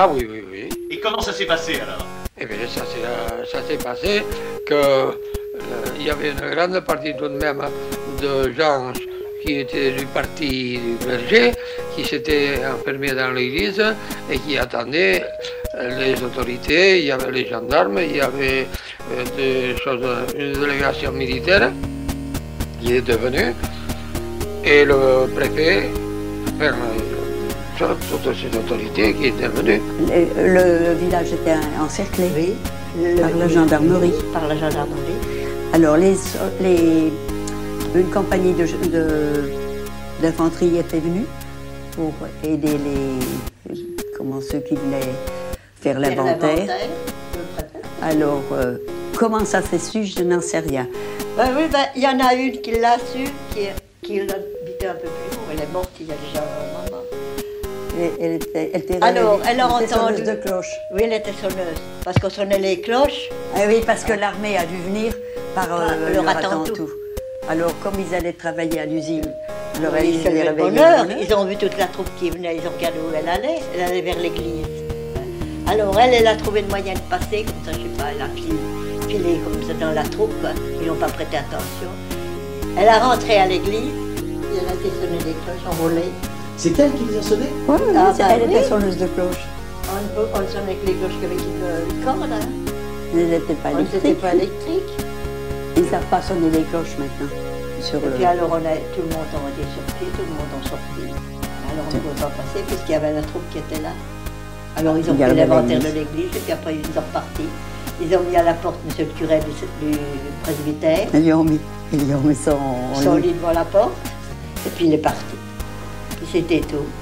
Ah oui, oui, oui. Et comment ça s'est passé alors? Eh bien, ça s'est euh, ça s'est passé que euh, il y avait une grande partie tout de même de gens qui étaient du parti du berger, qui s'étaient enfermés dans l'église et qui attendaient euh, les autorités. Il y avait les gendarmes, il y avait euh, des choses, une délégation militaire qui est devenue et le préfet, enfin, qui étaient venues. Le, le village était encerclé par la gendarmerie. Par la gendarmerie. Alors, les, les- une compagnie de- de- d'infanterie était venue pour aider les, comment, ceux qui venaient faire l'inventaire. Alors, euh, comment ça s'est su, je n'en sais rien. Ben oui, ben, il y en a une qui l'a su, qui, qui habitait un peu plus haut. Elle est morte il y a déjà un moment. Elle, elle était, elle était Alors, elle a entendu. sonneuse de cloche. Oui, elle était sonneuse. Parce qu'on sonnait les cloches. Ah oui, parce que l'armée a dû venir par euh, Ah, le le ratantou. ratantou. Alors, comme ils allaient travailler à l'usine, alors ils les heure. Ils ont vu toute la troupe qui venait, ils ont regardé où elle allait. Elle allait vers l'église. Alors elle, elle a trouvé le moyen de passer, comme ça, je sais pas, elle a filé, filé comme ça dans la troupe. Ils n'ont pas prêté attention. Elle a rentré à l'église, et elle a fait sonner les cloches enrôlées. C'est elle qui les a sonnés Oui, oui, Ah, c'est- bah elle oui. était sonneuse de cloche. On, peut- on le sonnait avec les cloches qu'avec une, une corde. Hein. Elles n'étaient pas électriques. pas électrique. Ils ne savent pas sonner les cloches maintenant. Sur Et le... puis alors, on a, tout le monde a été sorti, tout le monde a sorti. Alors on ne pouvait pas passer puisqu'il y avait la troupe qui était là. Alors ils ont fait l'inventaire de l'église. l'église et puis après ils sont repartis. Ils ont mis à la porte monsieur le curé du, du presbytère. Ils lui ont mis, ils lui ont mis son... Son lit devant la porte. Et puis il est parti. C'était tout.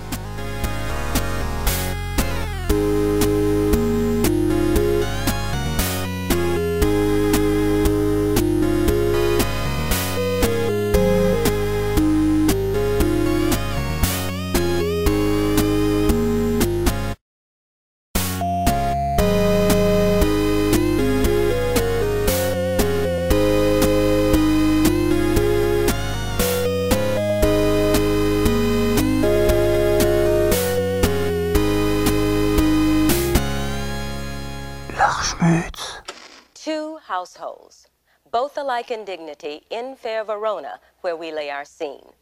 Both alike in fair Verona, where we lay our scene.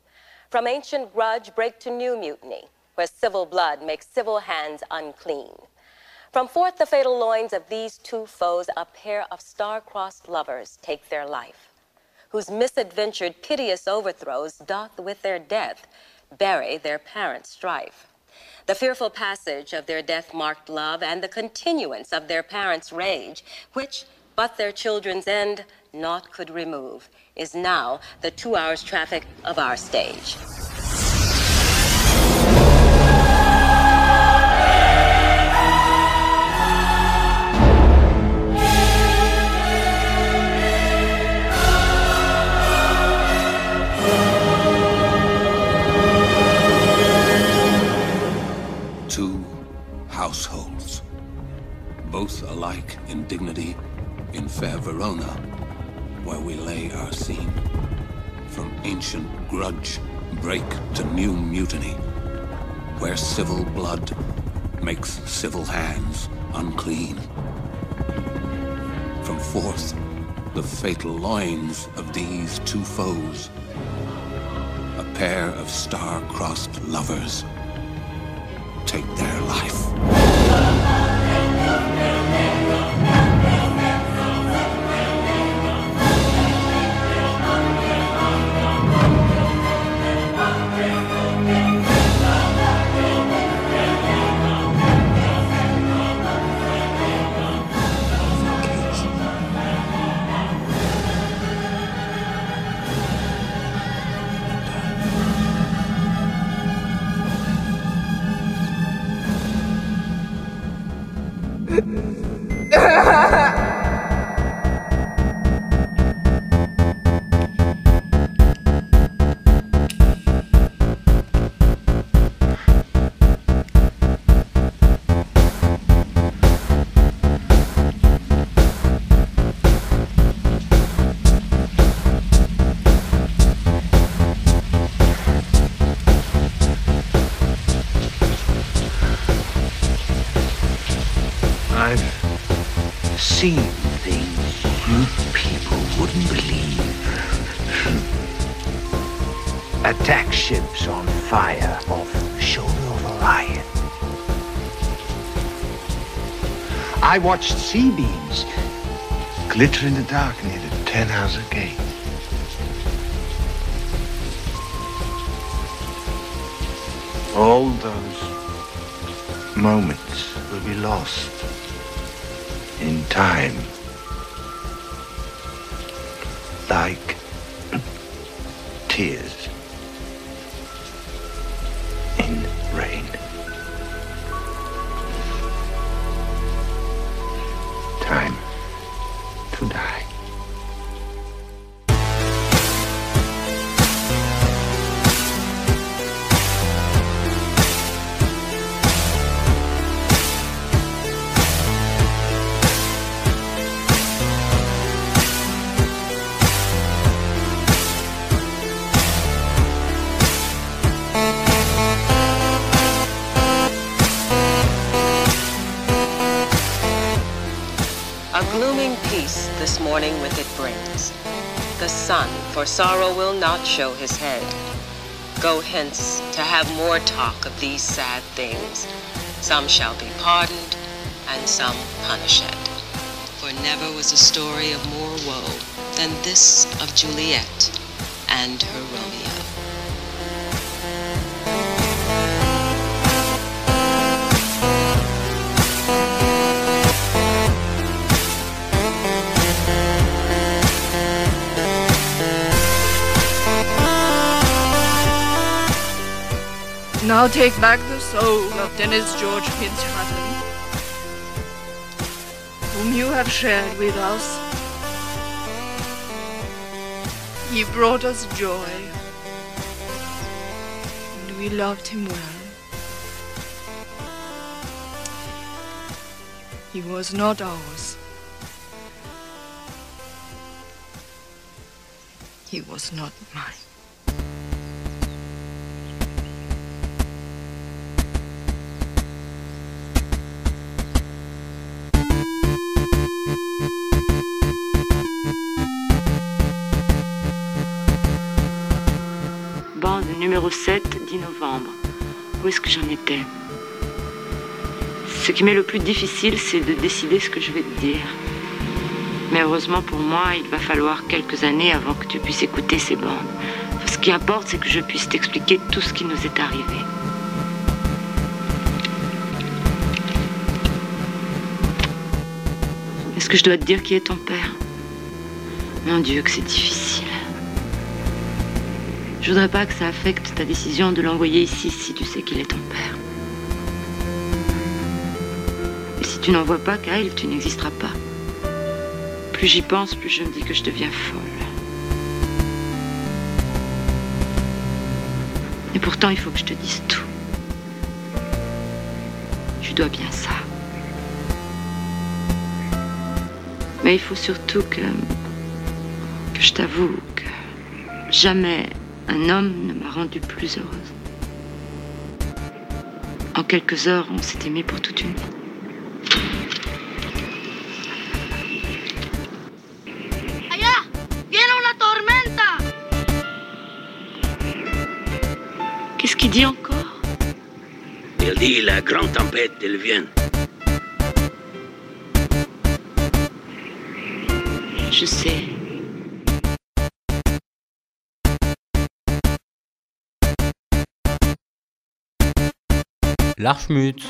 From ancient grudge break to new mutiny, where civil blood makes civil hands unclean. From forth the fatal loins of these two foes, a pair of star-crossed lovers take their life, whose misadventured piteous overthrows doth with their death bury their parents' strife. The fearful passage of their death-marked love and the continuance of their parents' rage, which but their children's end naught could remove, is now the two hours traffic of our stage. Fatal loins of these two foes, a pair of star-crossed lovers take their seen things you people wouldn't believe. Attack ships on fire off the shoulder of Orion. I watched sea beams glitter in the dark near the Ten Hauser Gate. All those moments will be lost time. Like sorrow will not show his head. Go hence to have more talk of these sad things. Some shall be pardoned, and some punished. For never was a story of more woe than this of Juliet and her Now take back the soul of Dennis George Fitzhatton, whom you have shared with us. He brought us joy, and we loved him well. He was not ours. He was not mine. Numéro 7, 10 novembre. Où est-ce que j'en étais? Ce qui m'est le plus difficile, c'est de décider ce que je vais te dire. Mais heureusement pour moi, il va falloir quelques années avant que tu puisses écouter ces bandes. Ce qui importe, c'est que je puisse t'expliquer tout ce qui nous est arrivé. Est-ce que je dois te dire qui est ton père? Mon Dieu, que c'est difficile. Je voudrais pas que ça affecte ta décision de l'envoyer ici si tu sais qu'il est ton père. Et si tu n'en vois pas, Kyle, tu n'existeras pas. Plus j'y pense, plus je me dis que je deviens folle. Et pourtant, il faut que je te dise tout. Je dois bien ça. Mais il faut surtout que, que je t'avoue que jamais un homme ne m'a rendue plus heureuse. En quelques heures, on s'est aimé pour toute une vie. Allá, viene una tormenta. Qu'est-ce qu'il dit encore? Il dit la grande tempête, elle vient. Je sais. L'Archmut.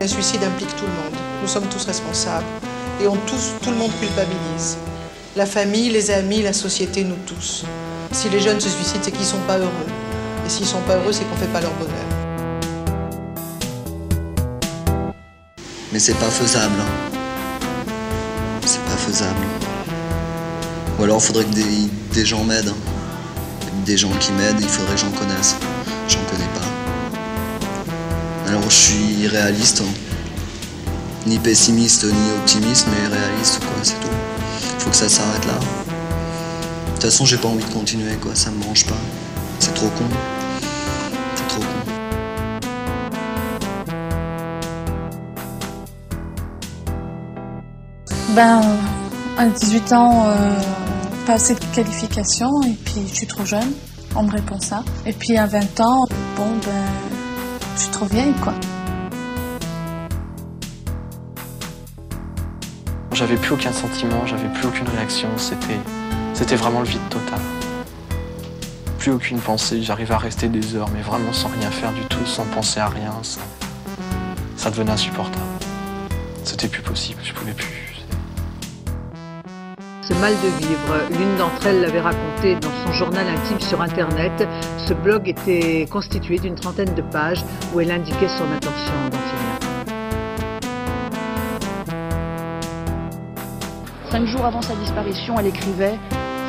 Un suicide implique tout le monde. Nous sommes tous responsables. Et on tous, tout le monde culpabilise. La famille, les amis, la société, nous tous. Si les jeunes se suicident, c'est qu'ils ne sont pas heureux. Et s'ils ne sont pas heureux, c'est qu'on ne fait pas leur bonheur. Mais c'est pas faisable. hein. C'est pas faisable. Ou alors faudrait que des, gens m'aident. hein. Des gens qui m'aident, il faudrait que j'en connaisse. J'en connais pas. Alors je suis réaliste. hein. Ni pessimiste ni optimiste, mais réaliste quoi, c'est tout. Faut que ça s'arrête là. De toute façon j'ai pas envie de continuer quoi, ça me branche pas. C'est trop con. Ben, à 18 ans, euh, pas assez de qualifications et puis je suis trop jeune, on me répond ça. Et puis à 20 ans, bon ben, je suis trop vieille quoi. J'avais plus aucun sentiment, j'avais plus aucune réaction, c'était, c'était vraiment le vide total. Plus aucune pensée, j'arrivais à rester des heures, mais vraiment sans rien faire du tout, sans penser à rien, ça, ça devenait insupportable. C'était plus possible, je pouvais plus. Ce mal de vivre, l'une d'entre elles l'avait raconté dans son journal intime sur Internet. Ce blog était constitué d'une trentaine de pages où elle indiquait son intention d'en finir. Cinq jours avant sa disparition, elle écrivait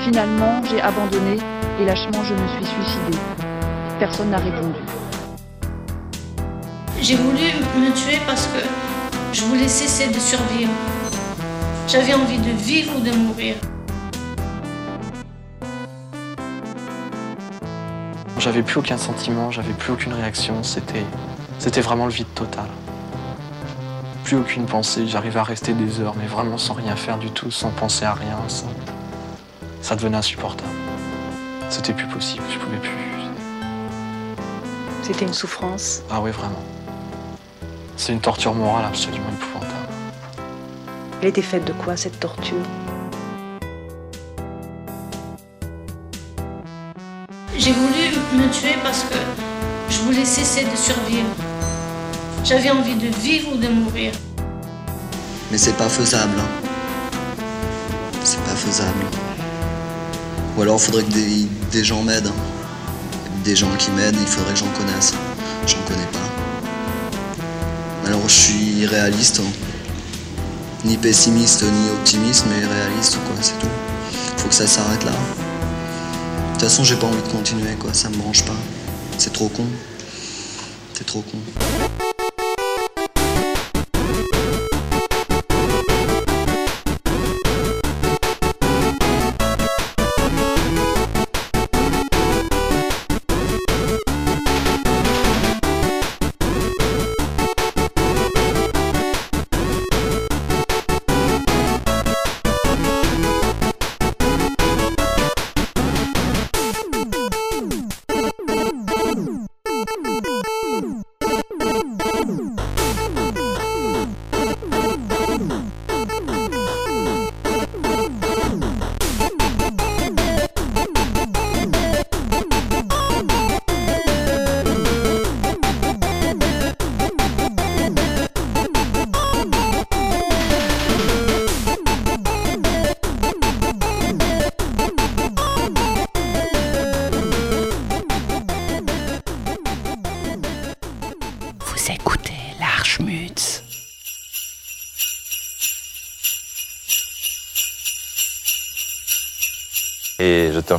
Finalement, j'ai abandonné et lâchement, je me suis suicidée. Personne n'a répondu. J'ai voulu me tuer parce que je voulais cesser de survivre. J'avais envie de vivre ou de mourir. J'avais plus aucun sentiment, j'avais plus aucune réaction, c'était, c'était vraiment le vide total. Plus aucune pensée, j'arrivais à rester des heures, mais vraiment sans rien faire du tout, sans penser à rien, ça, ça devenait insupportable. C'était plus possible, je pouvais plus. C'était une souffrance. Ah oui, vraiment. C'est une torture morale absolument épouvantable. Elle était faite de quoi cette torture J'ai voulu me tuer parce que je voulais cesser de survivre. J'avais envie de vivre ou de mourir. Mais c'est pas faisable. hein. C'est pas faisable. Ou alors faudrait que des, des gens m'aident. hein. Des gens qui m'aident, il faudrait que j'en connaisse. J'en connais pas. Alors je suis réaliste. hein. Ni pessimiste ni optimiste, mais réaliste quoi, c'est tout. Faut que ça s'arrête là. De toute façon j'ai pas envie de continuer quoi, ça me branche pas. C'est trop con. C'est trop con.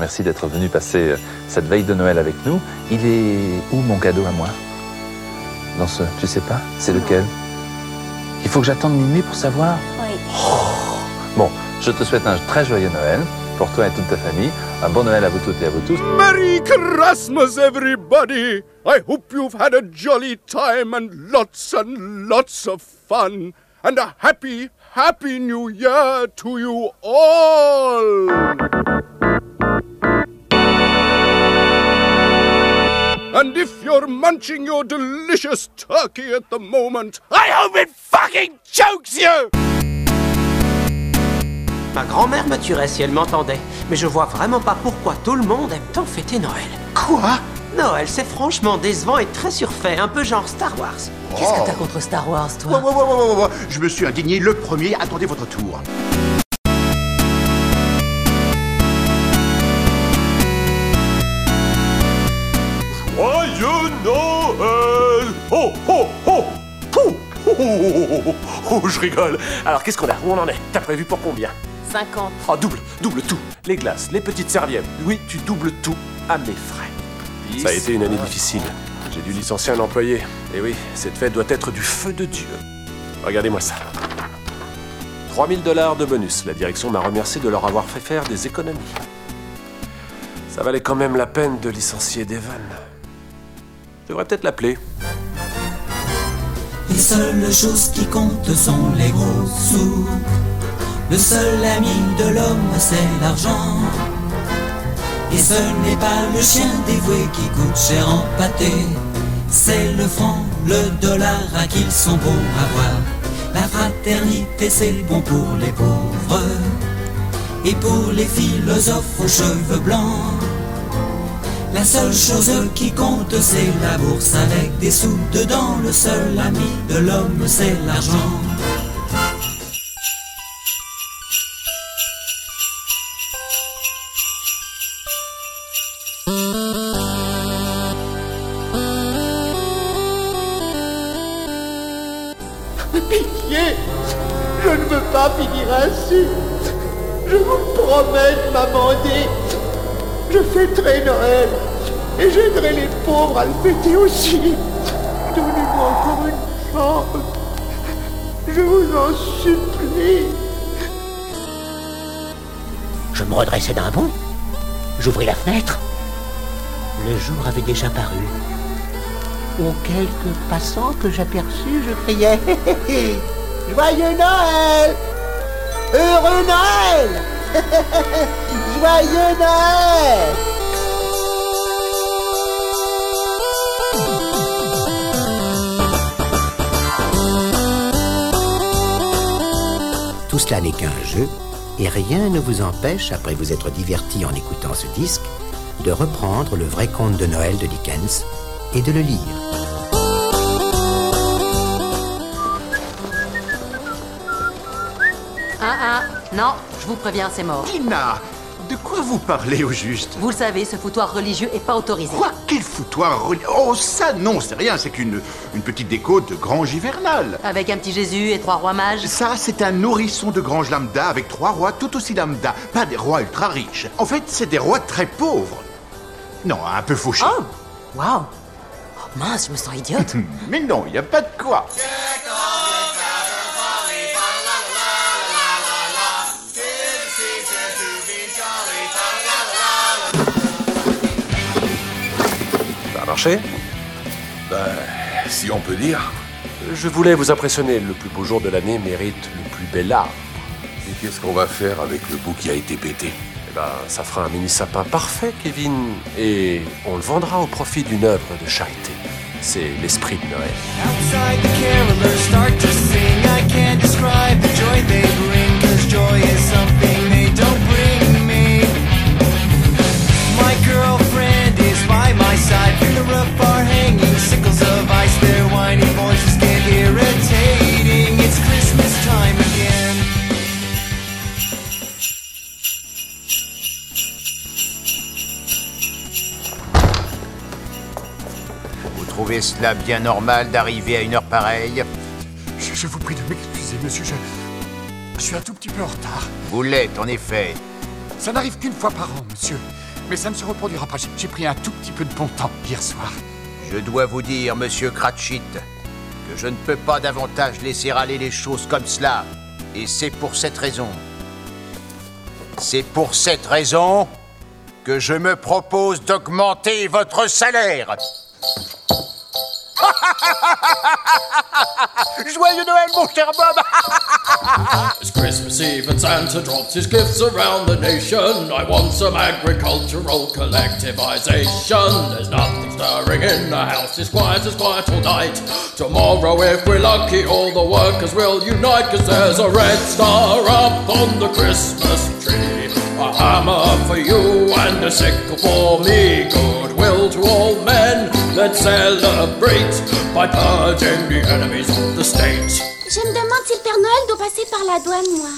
Remercie d'être venu passer euh, cette veille de Noël avec nous. Il est où mon cadeau à moi? Dans ce, tu sais pas? C'est lequel? Il faut que j'attende minuit pour savoir Oui. Bon, je te souhaite un très joyeux Noël pour toi et toute ta famille. Un bon Noël à vous toutes et à vous tous. Merry Christmas, everybody! I hope you've had a jolly time and lots and lots of fun. And a happy, happy new year to you all! And if you're munching your delicious turkey at the moment, I hope it fucking chokes you! Ma grand-mère me tuerait si elle m'entendait, mais je vois vraiment pas pourquoi tout le monde aime tant fêter Noël. Quoi? Noël, c'est franchement décevant et très surfait, un peu genre Star Wars. Qu'est-ce que t'as contre Star Wars, toi? Ouais, ouais, ouais, ouais, ouais, ouais. Je me suis indigné le premier, attendez votre tour. Oh, oh, oh, oh, oh, je rigole. Alors qu'est-ce qu'on a? Où on en est? T'as prévu pour combien? 50. Oh, double, double tout. Les glaces, les petites serviettes. Oui, tu doubles tout à mes frais. Ça a été une année difficile. J'ai dû licencier un employé. Et oui, cette fête doit être du feu de Dieu. Regardez-moi ça. 3000 dollars de bonus. La direction m'a remercié de leur avoir fait faire des économies. Ça valait quand même la peine de licencier Devon. Je devrais peut-être l'appeler. Les seules choses qui comptent sont les gros sous. Le seul ami de l'homme, c'est l'argent. Et ce n'est pas le chien dévoué qui coûte cher en pâté. C'est le franc, le dollar à qui ils sont beaux à voir. La fraternité, c'est bon pour les pauvres. Et pour les philosophes aux cheveux blancs. La seule chose qui compte, c'est la bourse avec des sous dedans. Le seul ami de l'homme, c'est l'argent. Pitié Je ne veux pas finir ainsi. Je vous promets de m'amender. Fêterai Noël et j'aiderai les pauvres à le fêter aussi. Donnez-moi encore une chance. Je vous en supplie. Je me redressai d'un bond. J'ouvris la fenêtre. Le jour avait déjà paru. Aux quelques passants que j'aperçus, je criais Joyeux Noël Heureux Noël Joyeux Noël Tout cela n'est qu'un jeu, et rien ne vous empêche, après vous être diverti en écoutant ce disque, de reprendre le vrai conte de Noël de Dickens et de le lire. Non, je vous préviens, c'est mort. Tina De quoi vous parlez au juste? Vous le savez, ce foutoir religieux est pas autorisé. Quoi Quel foutoir reli- Oh, ça non, c'est rien, c'est qu'une une petite déco de grange hivernale. Avec un petit Jésus et trois rois mages. Ça, c'est un nourrisson de grange lambda avec trois rois tout aussi lambda, pas des rois ultra riches. En fait, c'est des rois très pauvres. Non, un peu fauchés. Oh Waouh Oh, Mince, je me sens idiote. Mais non, il n'y a pas de quoi. Marché Ben, si on peut dire. Je voulais vous impressionner. Le plus beau jour de l'année mérite le plus bel arbre. Et qu'est-ce qu'on va faire avec le bout qui a été pété? Eh ben, ça fera un mini sapin parfait, Kevin. Et on le vendra au profit d'une œuvre de charité. C'est l'esprit de Noël. Outside the carolers start to sing. I can't describe the joy they bring, cause joy trouvez cela bien normal d'arriver à une heure pareille Je, je vous prie de m'excuser, monsieur. Je, je suis un tout petit peu en retard. Vous l'êtes, en effet. Ça n'arrive qu'une fois par an, monsieur. Mais ça ne se reproduira pas. J'ai- pris un tout petit peu de bon temps hier soir. Je dois vous dire, monsieur Cratchit, que je ne peux pas davantage laisser aller les choses comme cela. Et c'est pour cette raison. C'est pour cette raison que je me propose d'augmenter votre salaire. Joyeux Noël, mon cher Bob It's Christmas Eve and Santa drops his gifts around the nation. I want some agricultural collectivization. There's nothing stirring in the house, it's quiet as quiet all night. Tomorrow, if we're lucky, all the workers will unite, cause there's a red star up on the Christmas tree. A hammer for you and a sickle for me. Goodwill to all men. Let's celebrate by purging the enemies of the state. Je me demande si le Père Noël doit passer par la douane, moi.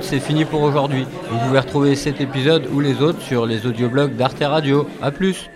C'est fini pour aujourd'hui. Vous pouvez retrouver cet épisode ou les autres sur les audioblogs d'Arte Radio. A plus